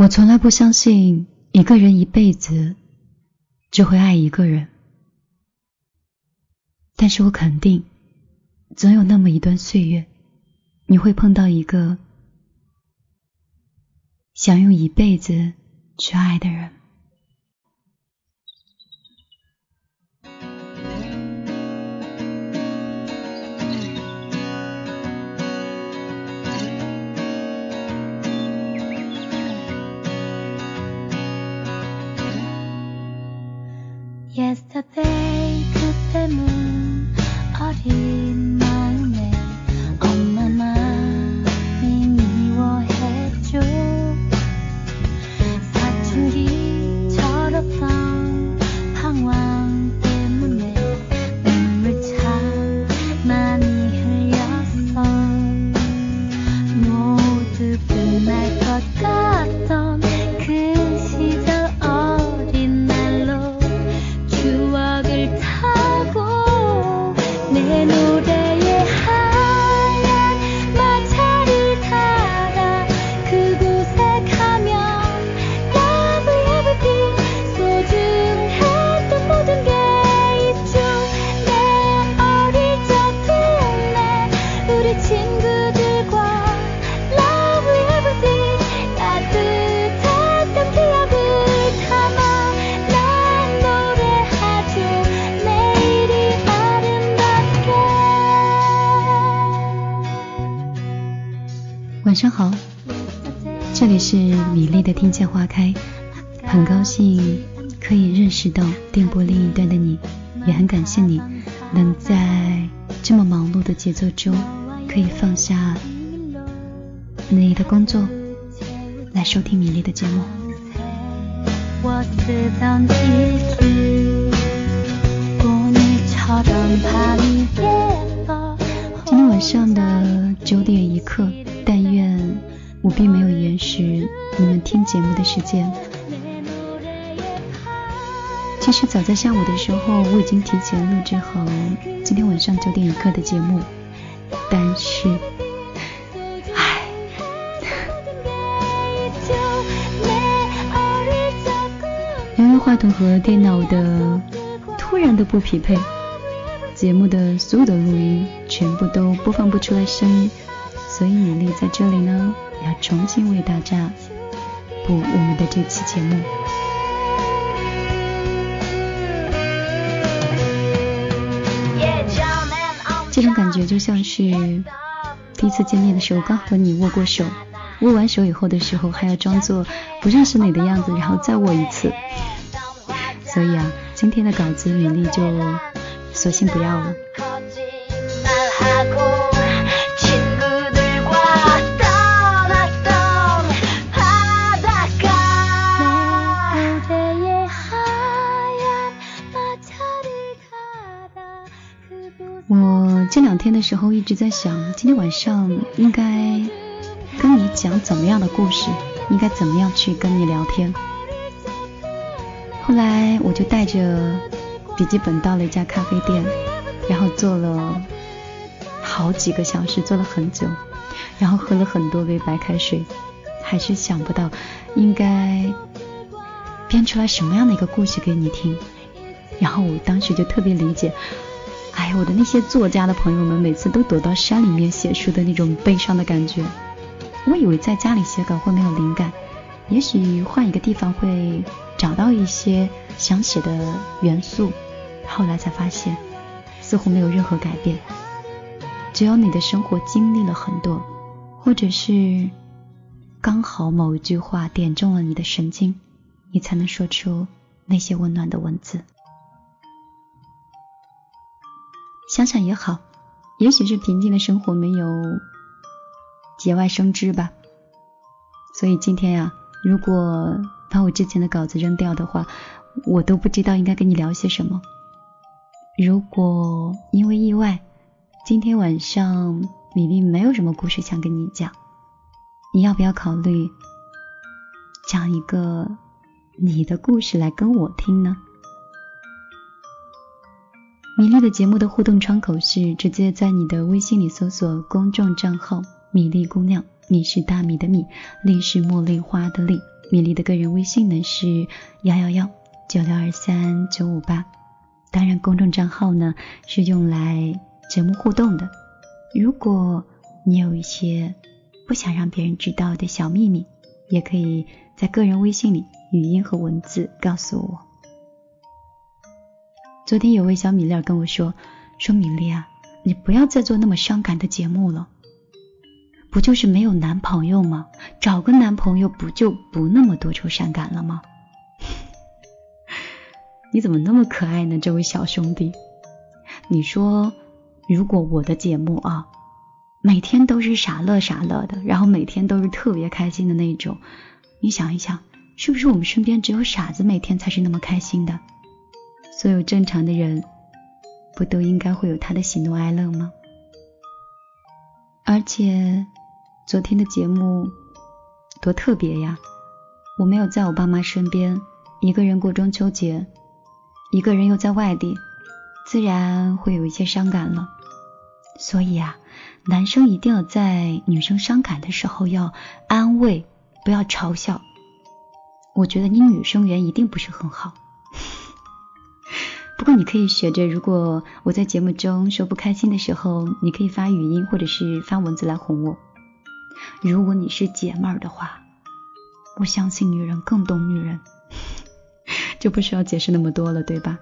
我从来不相信一个人一辈子只会爱一个人，但是我肯定，总有那么一段岁月，你会碰到一个想用一辈子去爱的人。Acuérdate 你的工作来收听米粒的节目。今天晚上的九点一刻，但愿我并没有延时你们听节目的时间。其实早在下午的时候，我已经提前录制好今天晚上九点一刻的节目，但是。话筒和电脑的突然的不匹配，节目的所有的录音全部都播放不出来声音，所以米粒在这里呢，要重新为大家播我们的这期节目。这种感觉就像是第一次见面的时候刚和你握过手，握完手以后的时候还要装作不认识你的样子，然后再握一次。所以啊，今天的稿子米粒就索性不要了。我这两天的时候一直在想，今天晚上应该跟你讲怎么样的故事，应该怎么样去跟你聊天。后来我就带着笔记本到了一家咖啡店，然后坐了好几个小时，坐了很久，然后喝了很多杯白开水，还是想不到应该编出来什么样的一个故事给你听。然后我当时就特别理解。哎，我的那些作家的朋友们，每次都躲到山里面写书的那种悲伤的感觉。我以为在家里写稿会没有灵感，也许换一个地方会找到一些想写的元素。后来才发现，似乎没有任何改变。只有你的生活经历了很多，或者是刚好某一句话点中了你的神经，你才能说出那些温暖的文字。想想也好，也许是平静的生活没有节外生枝吧。所以今天呀，如果把我之前的稿子扔掉的话，我都不知道应该跟你聊些什么。如果因为意外，今天晚上米粒没有什么故事想跟你讲，你要不要考虑讲一个你的故事来跟我听呢？米粒的节目的互动窗口是直接在你的微信里搜索公众账号“米粒姑娘”，米是大米的米，粒是茉莉花的粒。米粒的个人微信呢是幺幺幺九六二三九五八，当然公众账号呢是用来节目互动的。如果你有一些不想让别人知道的小秘密，也可以在个人微信里语音和文字告诉我。昨天有位小米粒跟我说：“说米粒啊，你不要再做那么伤感的节目了。不就是没有男朋友吗？找个男朋友不就不那么多愁善感了吗？” 你怎么那么可爱呢，这位小兄弟？你说，如果我的节目啊，每天都是傻乐傻乐的，然后每天都是特别开心的那种，你想一想，是不是我们身边只有傻子每天才是那么开心的？所有正常的人，不都应该会有他的喜怒哀乐吗？而且昨天的节目多特别呀！我没有在我爸妈身边，一个人过中秋节，一个人又在外地，自然会有一些伤感了。所以啊，男生一定要在女生伤感的时候要安慰，不要嘲笑。我觉得你女生缘一定不是很好。不过你可以学着，如果我在节目中说不开心的时候，你可以发语音或者是发文字来哄我。如果你是姐妹儿的话，我相信女人更懂女人，就不需要解释那么多了，对吧？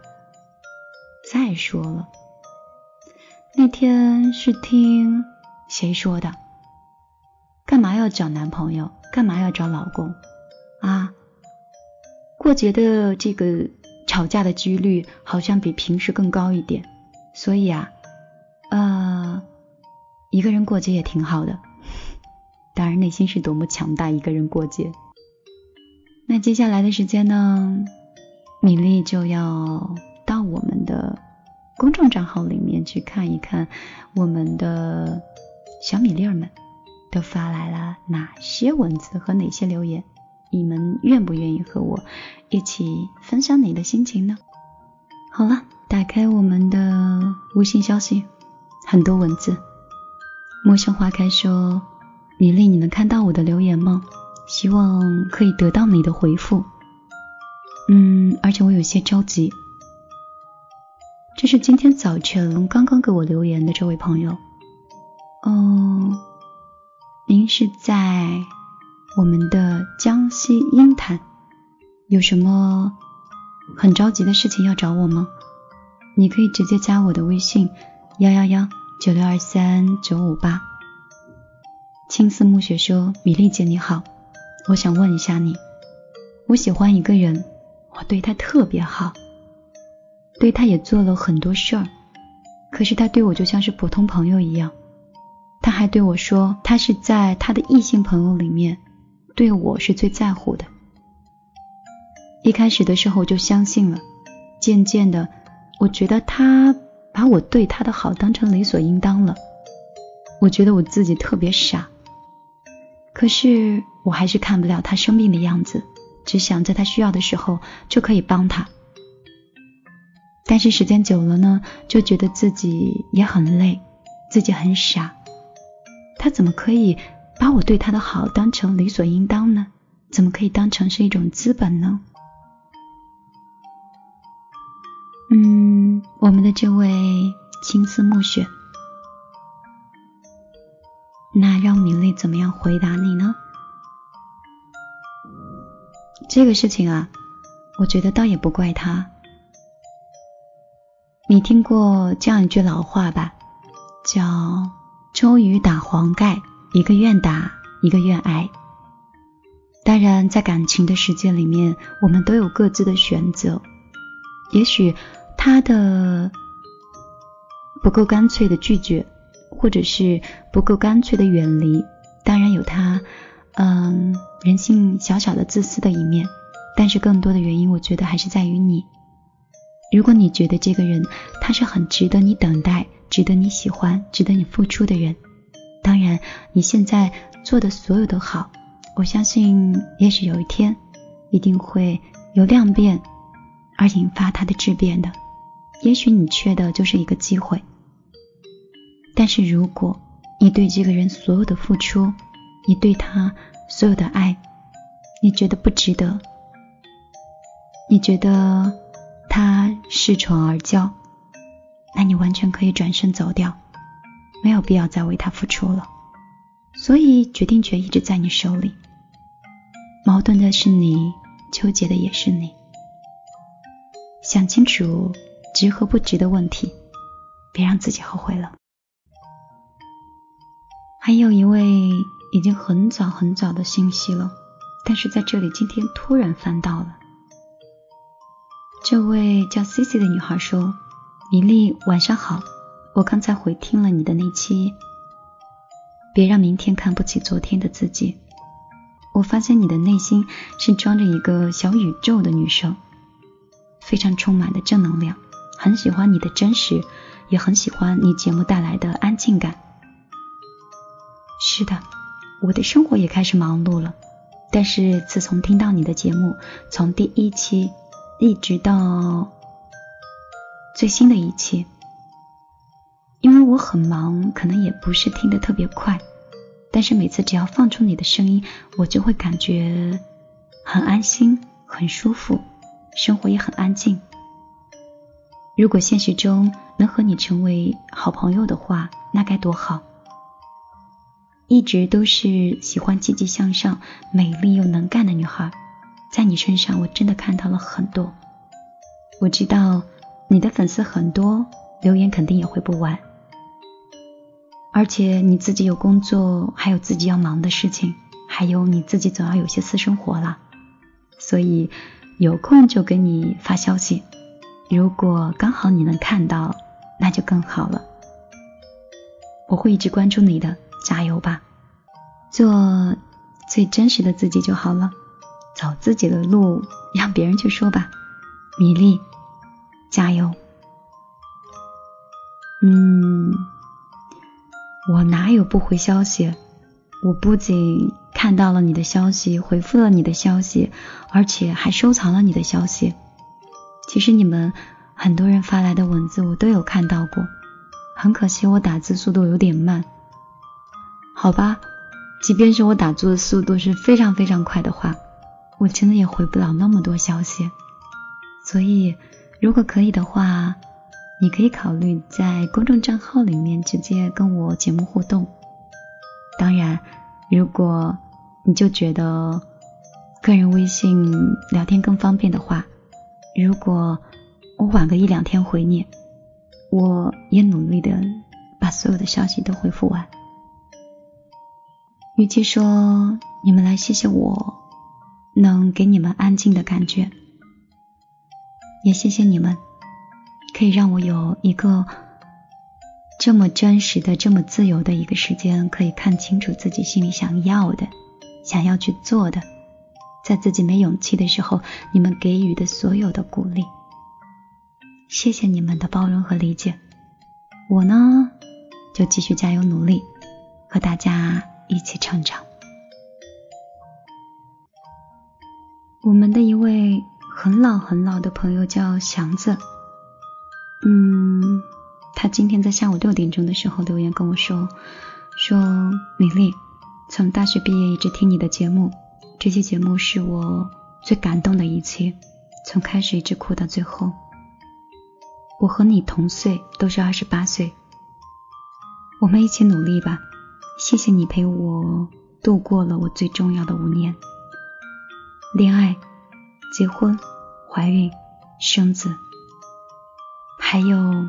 再说了，那天是听谁说的？干嘛要找男朋友？干嘛要找老公？啊？过节的这个。吵架的几率好像比平时更高一点，所以啊，呃，一个人过节也挺好的。当然，内心是多么强大，一个人过节。那接下来的时间呢，米粒就要到我们的公众账号里面去看一看，我们的小米粒儿们都发来了哪些文字和哪些留言。你们愿不愿意和我一起分享你的心情呢？好了，打开我们的微信消息，很多文字。陌生花开说：“米粒，你能看到我的留言吗？希望可以得到你的回复。”嗯，而且我有些着急。这是今天早晨刚刚给我留言的这位朋友。嗯，您是在？我们的江西鹰潭有什么很着急的事情要找我吗？你可以直接加我的微信幺幺幺九六二三九五八。青丝暮雪说：“米粒姐你好，我想问一下你，我喜欢一个人，我对他特别好，对他也做了很多事儿，可是他对我就像是普通朋友一样。他还对我说，他是在他的异性朋友里面。”对我是最在乎的。一开始的时候我就相信了，渐渐的，我觉得他把我对他的好当成理所应当了。我觉得我自己特别傻，可是我还是看不了他生病的样子，只想在他需要的时候就可以帮他。但是时间久了呢，就觉得自己也很累，自己很傻。他怎么可以？把我对他的好当成理所应当呢？怎么可以当成是一种资本呢？嗯，我们的这位青丝暮雪，那让明丽怎么样回答你呢？这个事情啊，我觉得倒也不怪他。你听过这样一句老话吧？叫“周瑜打黄盖”。一个愿打，一个愿挨。当然，在感情的世界里面，我们都有各自的选择。也许他的不够干脆的拒绝，或者是不够干脆的远离，当然有他嗯人性小小的自私的一面。但是更多的原因，我觉得还是在于你。如果你觉得这个人他是很值得你等待、值得你喜欢、值得你付出的人。当然，你现在做的所有的好，我相信，也许有一天，一定会有量变，而引发它的质变的。也许你缺的就是一个机会。是如果你对这个人所有的付出，你对他所有的爱，你觉得不值得，你觉得他恃宠而骄，那你完全可以转身走掉，没有必要再为他付出了。所以决定权一直在你手里，矛盾的是你，纠结的也是你。想清楚值和不值的问题，别让自己后悔了。还有一位已经很早很早的信息了。但是在这里，今天突然翻到了。这位叫 C C 的女孩说：“米粒，晚上好，我刚才回听了你的那期，别让明天看不起昨天的自己。我发现你的内心是装着一个小宇宙的女生，非常充满的正能量，很喜欢你的真实，也很喜欢你节目带来的安静感。是的，我的生活也开始忙碌了。”但是自从听到你的节目，从第一期一直到最新的一期，因为我很忙，可能也不是听得特别快，但是每次只要放出你的声音，我就会感觉很安心、很舒服，生活也很安静。如果现实中能和你成为好朋友的话，那该多好。一直都是喜欢积极向上、美丽又能干的女孩，在你身上我真的看到了很多。我知道你的粉丝很多，留言肯定也回不完。而且你自己有工作，还有自己要忙的事情，还有你自己总要有些私生活了，所以有空就给你发消息。如果刚好你能看到，那就更好了。我会一直关注你的。加油吧，做最真实的自己就好了，走自己的路，让别人去说吧。米粒，加油。嗯，我哪有不回消息？我不仅看到了你的消息，回复了你的消息，而且还收藏了你的消息。其实你们很多人发来的文字我都有看到过，很可惜我打字速度有点慢。好吧，即便是我打字的速度是非常非常快的话，我真的也回不了那么多消息。所以，如果可以的话，你可以考虑在公众账号里面直接跟我节目互动。当然，如果你就觉得个人微信聊天更方便的话，如果我晚个一两天回你，我也努力的把所有的消息都回复完。与其说你们来谢谢我，能给你们安静的感觉，也谢谢你们，可以让我有一个这么真实的、这么自由的一个时间，可以看清楚自己心里想要的、想要去做的，在自己没勇气的时候，你们给予的所有的鼓励，谢谢你们的包容和理解。我呢，就继续加油努力，和大家。一起成长。我们的一位很老很老的朋友叫祥子，嗯，他今天在下午六点钟的时候留言跟我说，说米粒，从大学毕业一直听你的节目，这期节目是我最感动的一期，从开始一直哭到最后。我和你同岁，都是二十八岁，我们一起努力吧。谢谢你陪我度过了我最重要的五年，恋爱、结婚、怀孕、生子，还有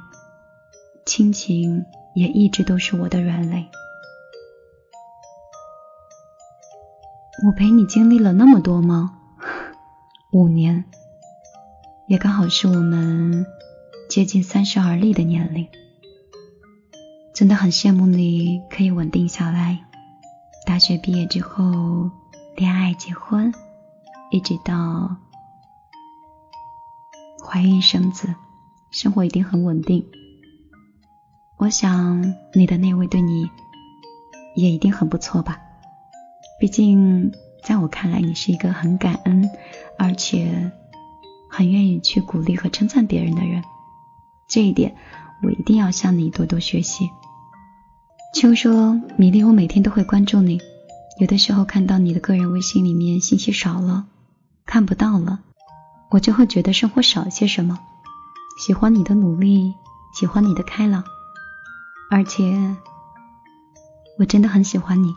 亲情，也一直都是我的软肋。我陪你经历了那么多吗？五年，也刚好是我们接近三十而立的年龄。真的很羡慕你可以稳定下来，大学毕业之后恋爱结婚，一直到怀孕生子，生活一定很稳定。我想你的那位对你也一定很不错吧？毕竟在我看来，你是一个很感恩，而且很愿意去鼓励和称赞别人的人。这一点我一定要向你多多学习。秋说：“米粒，我每天都会关注你，有的时候看到你的个人微信里面信息少了，看不到了，我就会觉得生活少些什么。喜欢你的努力，喜欢你的开朗，而且我真的很喜欢你。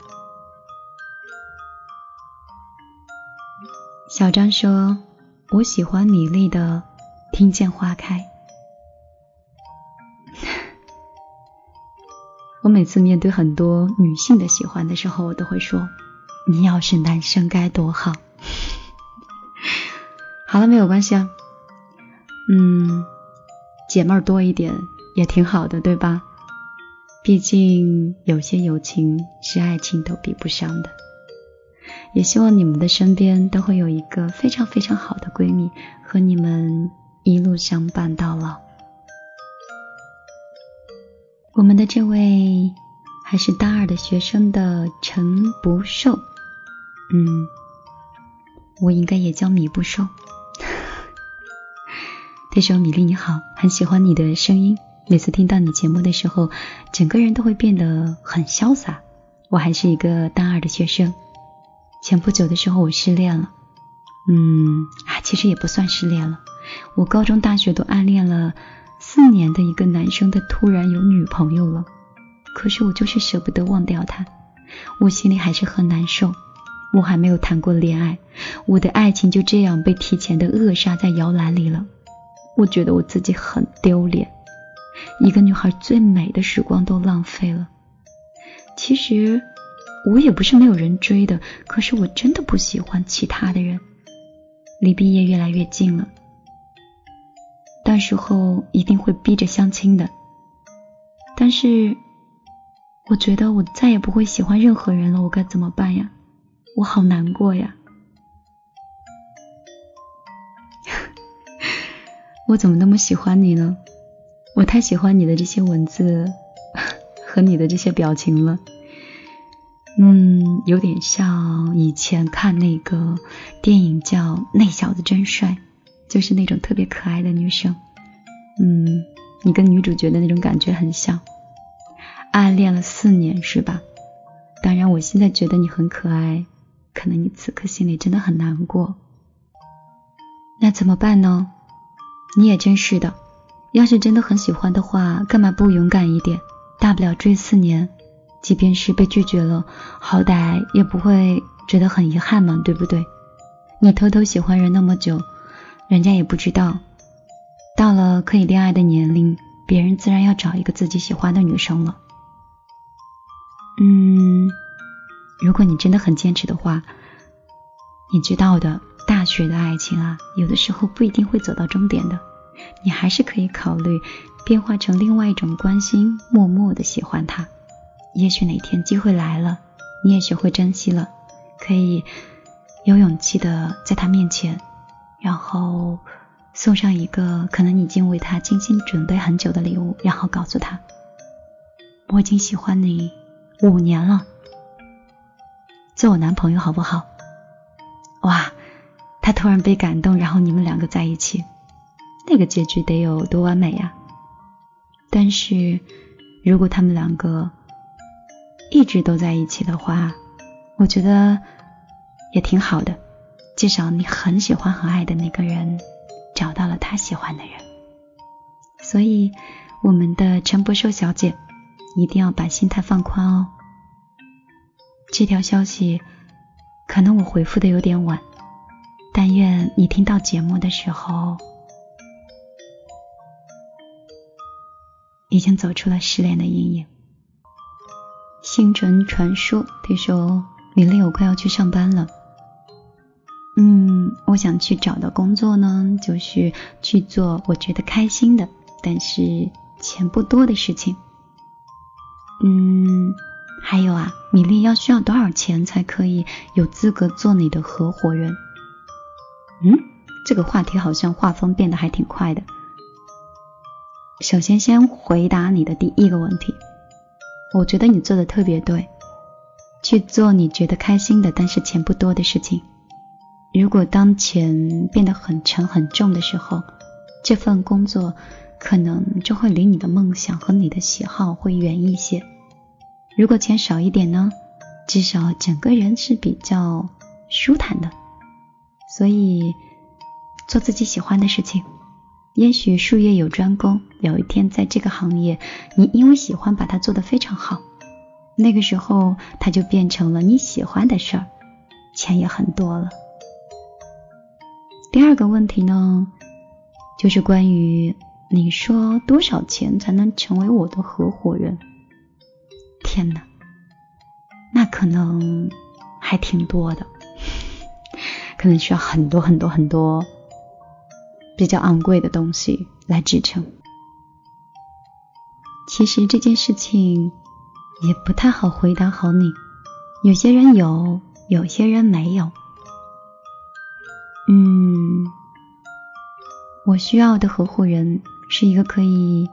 小张说：“我喜欢米粒的《听见花开》。”我每次面对很多女性的喜欢的时候，我都会说：“你要是男生该多好。”好了，没有关系啊。嗯，姐妹儿多一点也挺好的，对吧？毕竟有些友情是爱情都比不上的。也希望你们的身边都会有一个非常非常好的闺蜜，和你们一路相伴到老。我们的这位还是大二的学生的陈不寿，嗯，我应该也叫米不瘦。他说：“米粒你好，很喜欢你的声音，每次听到你节目的时候，整个人都会变得很潇洒。我还是一个大二的学生，前不久的时候我失恋了，嗯啊，其实也不算失恋了，我高中、大学都暗恋了。”四年的一个男生，他突然有女朋友了，可是我就是舍不得忘掉他，我心里还是很难受。我还没有谈过恋爱，我的爱情就这样被提前的扼杀在摇篮里了。我觉得我自己很丢脸，一个女孩最美的时光都浪费了。其实我也不是没有人追的，可是我真的不喜欢其他的人。离毕业越来越近了。到时候一定会逼着相亲的，但是我觉得我再也不会喜欢任何人了，我该怎么办呀？我好难过呀！我怎么那么喜欢你呢？我太喜欢你的这些文字 和你的这些表情了，嗯，有点像以前看那个电影叫《那小子真帅》。就是那种特别可爱的女生，嗯，你跟女主角的那种感觉很像，暗恋了四年是吧？当然，我现在觉得你很可爱，可能你此刻心里真的很难过，那怎么办呢？你也真是的，要是真的很喜欢的话，干嘛不勇敢一点？大不了追四年，即便是被拒绝了，好歹也不会觉得很遗憾嘛，对不对？你偷偷喜欢人那么久。人家也不知道，到了可以恋爱的年龄，别人自然要找一个自己喜欢的女生了。嗯，如果你真的很坚持的话，你知道的，大学的爱情啊，有的时候不一定会走到终点的，你还是可以考虑变化成另外一种关心，默默的喜欢他。也许哪天机会来了，你也学会珍惜了，可以有勇气的在他面前。然后送上一个可能已经为他精心准备很久的礼物，然后告诉他：“我已经喜欢你五年了，做我男朋友好不好？”哇，他突然被感动，然后你们两个在一起，那个结局得有多完美呀！但是如果他们两个一直都在一起的话，我觉得也挺好的。至少你很喜欢、很爱的那个人找到了他喜欢的人，所以我们的陈伯寿小姐一定要把心态放宽哦。这条消息可能我回复的有点晚，但愿你听到节目的时候已经走出了失恋的阴影。星辰传说，听说：“米粒，我快要去上班了。”嗯，我想去找的工作呢，就是去做我觉得开心的，但是钱不多的事情。嗯，还有啊，米粒要需要多少钱才可以有资格做你的合伙人？嗯，这个话题好像画风变得还挺快的。首先，先回答你的第一个问题，我觉得你做的特别对，去做你觉得开心的，但是钱不多的事情。如果当钱变得很沉很重的时候，这份工作可能就会离你的梦想和你的喜好会远一些。如果钱少一点呢，至少整个人是比较舒坦的。所以做自己喜欢的事情。也许术业有专攻，有一天在这个行业，你因为喜欢把它做得非常好，那个时候它就变成了你喜欢的事儿，钱也很多了。第二个问题呢，就是关于你说多少钱才能成为我的合伙人？天哪，那可能还挺多的，可能需要很多很多很多。比较昂贵的东西来支撑。其实这件事情也不太好回答好你。有些人有，有些人没有。嗯，我需要的合伙人是一个可以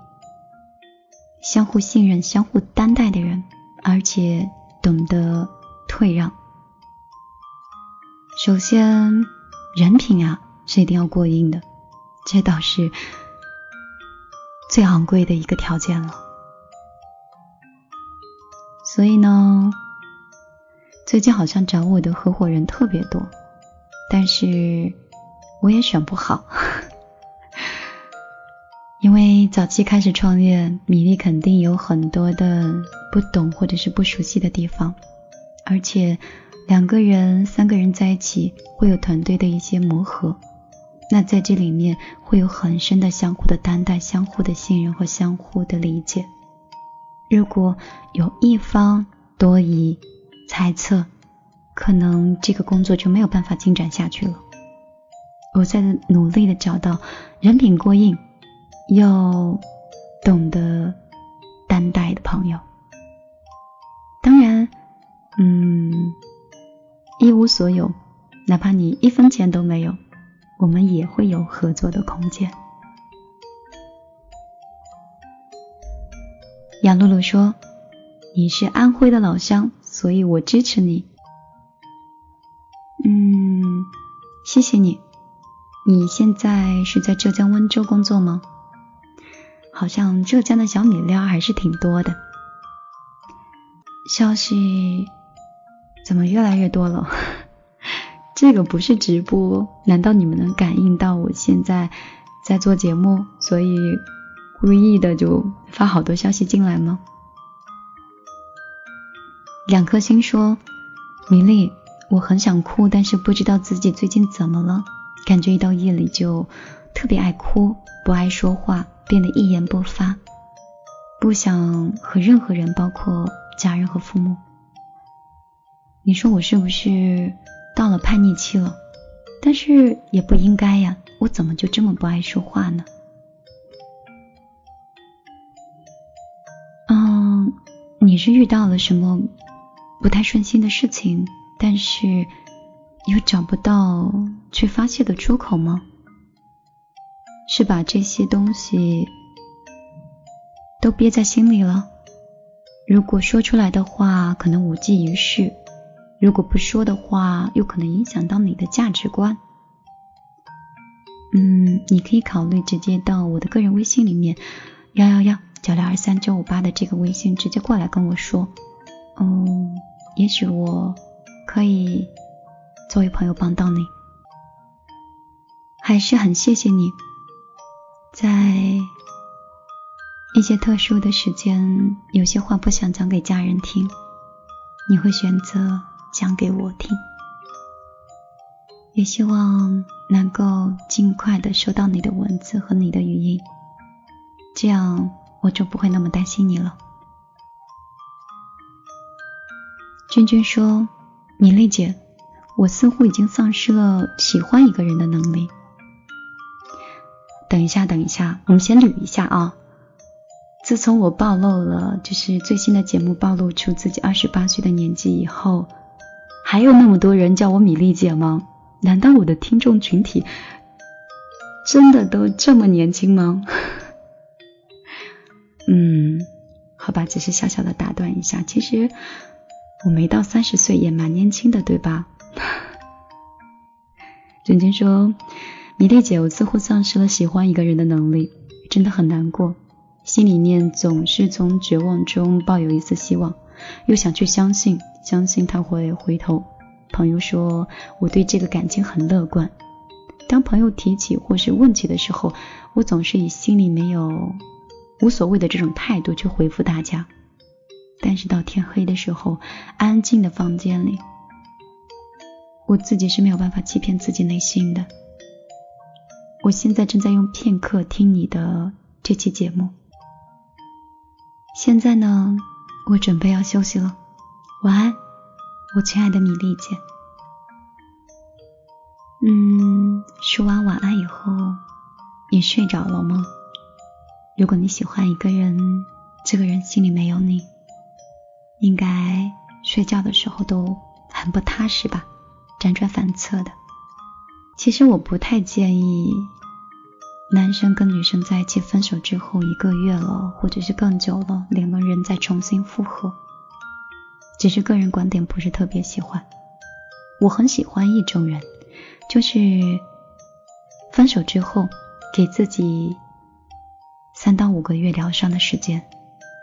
相互信任、相互担待的人，而且懂得退让。首先，人品啊是一定要过硬的。这倒是最昂贵的一个条件了。所以呢，最近好像找我的合伙人特别多，但是我也选不好，因为早期开始创业，米粒肯定有很多的不懂或者是不熟悉的地方，而且两个人、三个人在一起会有团队的一些磨合。那在这里面会有很深的相互的担待、相互的信任和相互的理解。如果有一方多疑、猜测，可能这个工作就没有办法进展下去了。我在努力的找到人品过硬又懂得担待的朋友。当然，嗯，一无所有，哪怕你一分钱都没有。我们也会有合作的空间。杨露露说：“你是安徽的老乡，所以我支持你。”嗯，谢谢你。你现在是在浙江温州工作吗？好像浙江的小米料还是挺多的。消息怎么越来越多了？这个不是直播，难道你们能感应到我现在在做节目，所以故意的就发好多消息进来吗？两颗心说，米粒，我很想哭，但是不知道自己最近怎么了，感觉一到夜里就特别爱哭，不爱说话，变得一言不发，不想和任何人，包括家人和父母。你说我是不是？到了叛逆期了，但是也不应该呀，我怎么就这么不爱说话呢？嗯，你是遇到了什么不太顺心的事情，但是又找不到去发泄的出口吗？是把这些东西都憋在心里了？如果说出来的话，可能无济于事。如果不说的话，又可能影响到你的价值观。嗯，你可以考虑直接到我的个人微信里面，幺幺幺九六二三九五八的这个微信直接过来跟我说。嗯，也许我可以作为朋友帮到你。还是很谢谢你，在一些特殊的时间，有些话不想讲给家人听，你会选择。讲给我听，也希望能够尽快的收到你的文字和你的语音，这样我就不会那么担心你了。君君说：“米粒姐，我似乎已经丧失了喜欢一个人的能力。”等一下，等一下，我们先捋一下啊。自从我暴露了，就是最新的节目暴露出自己二十八岁的年纪以后。还有那么多人叫我米粒姐吗？难道我的听众群体真的都这么年轻吗？嗯，好吧，只是小小的打断一下，其实我没到三十岁也蛮年轻的，对吧？认真说，米粒姐，我似乎丧失了喜欢一个人的能力，真的很难过，心里面总是从绝望中抱有一丝希望。又想去相信，相信他会回头。朋友说我对这个感情很乐观。当朋友提起或是问起的时候，我总是以心里没有无所谓的这种态度去回复大家。但是到天黑的时候，安静的房间里，我自己是没有办法欺骗自己内心的。我现在正在用片刻听你的这期节目。现在呢，我准备要休息了。晚安，我亲爱的米粒姐。嗯，说完晚安以后，你睡着了吗？如果你喜欢一个人，这个人心里没有你，应该睡觉的时候都很不踏实吧，辗转反侧的。其实我不太建议。男生跟女生在一起分手之后一个月了，或者是更久了，两个人再重新复合，只是个人观点不是特别喜欢。我很喜欢一种人，就是分手之后给自己三到五个月疗伤的时间，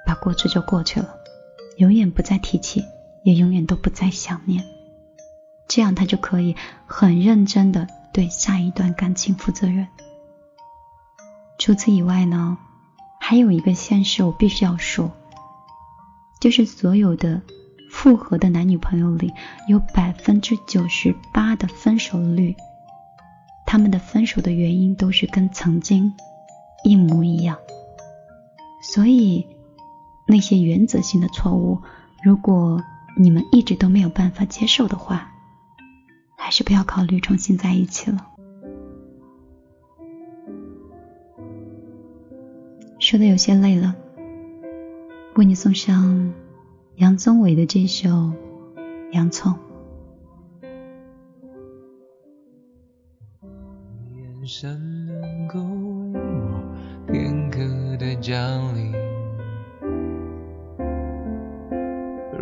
把过去就过去了，永远不再提起，也永远都不再想念，这样他就可以很认真的对下一段感情负责任。除此以外呢，还有一个现实我必须要说，就是所有的复合的男女朋友里，有百分之九十八的分手率，他们的分手的原因都是跟曾经一模一样。所以那些原则性的错误，如果你们一直都没有办法接受的话，还是不要考虑重新在一起了。说的有些累了，为你送上杨宗纬的这首《洋葱》。眼神能够为我片刻的降临。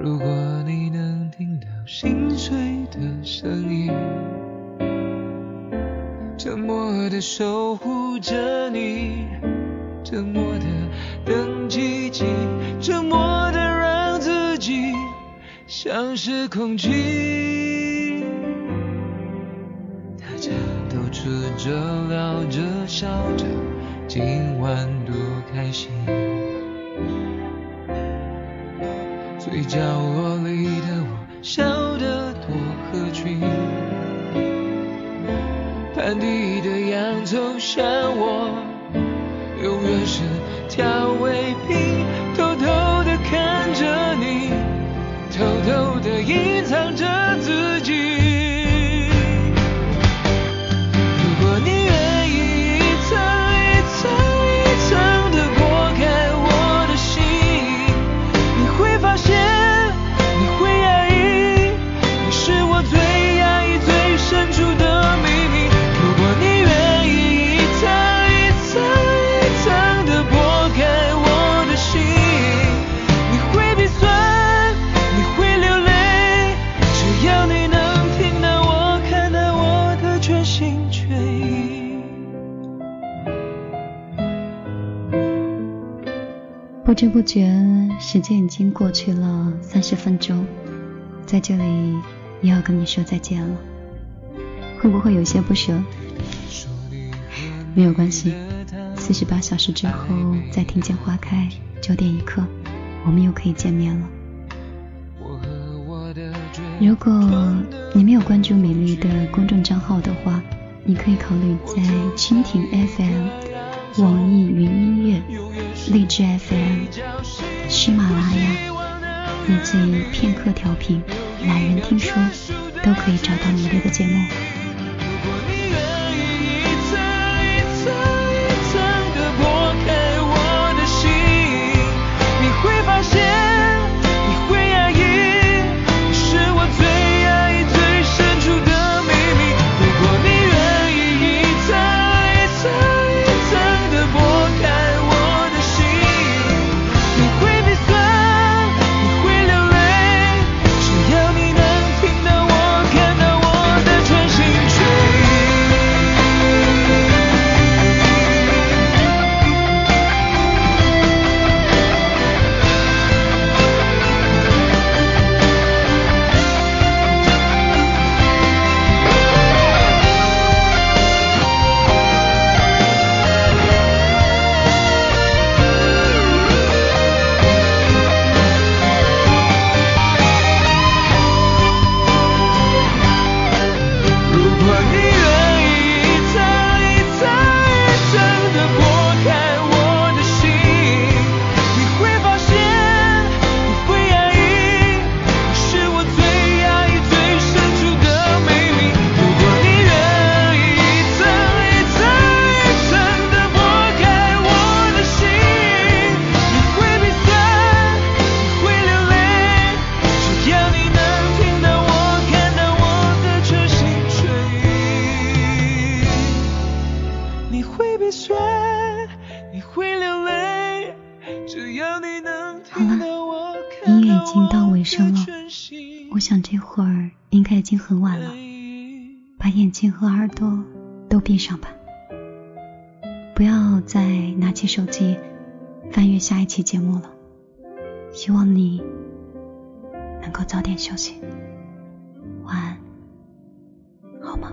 如果你能听到心碎的声音，沉默的守护着你。沉默的等奇迹，沉默的让自己像是空气。大家都吃着、聊着、笑着，今晚多开心。被角落里的我，笑得多合群。盘底的洋葱像我。永远是调味品，偷偷的看着你，偷偷的隐藏着不知不觉，时间已经过去了三十分钟，在这里也要跟你说再见了。会不会有些不舍？没有关系，四十八小时之后再听见花开，九点一刻，我们又可以见面了。如果你没有关注米粒的公众账号的话，你可以考虑在蜻蜓 FM、网易云音乐。荔枝 FM、喜马拉雅以及片刻调频、懒人听书都可以找到你这个节目。耳朵都闭上吧。不要再拿起手机翻阅下一期节目了。希望你能够早点休息。晚安好吗？